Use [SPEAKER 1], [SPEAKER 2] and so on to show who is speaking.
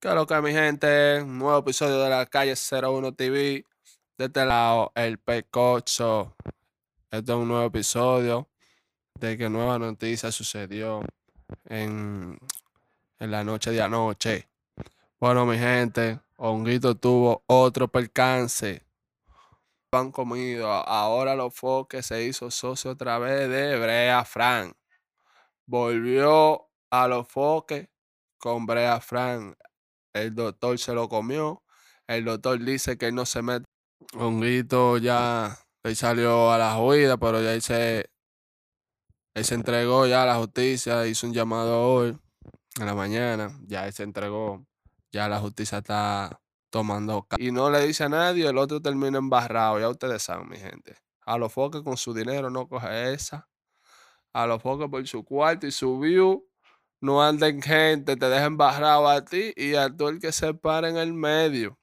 [SPEAKER 1] ¿Qué es lo que mi gente? Un nuevo episodio de la calle 01 TV. De este lado, el Pecocho. Este es un nuevo episodio de que nueva noticia sucedió en, en la noche de anoche. Bueno, mi gente, Honguito tuvo otro percance. Han comido. Ahora los foques se hizo socio otra vez de Brea Frank. Volvió a los foques con Brea Frank el doctor se lo comió. El doctor dice que él no se mete. Honguito ya él salió a la huida, pero ya se, él se entregó ya a la justicia, hizo un llamado hoy, en la mañana, ya él se entregó, ya la justicia está tomando y no le dice a nadie, el otro termina embarrado, ya ustedes saben, mi gente. A los foques con su dinero no coge esa. A los foques por su cuarto y su view no anden gente, te dejen barrado a ti y a todo el que se para en el medio.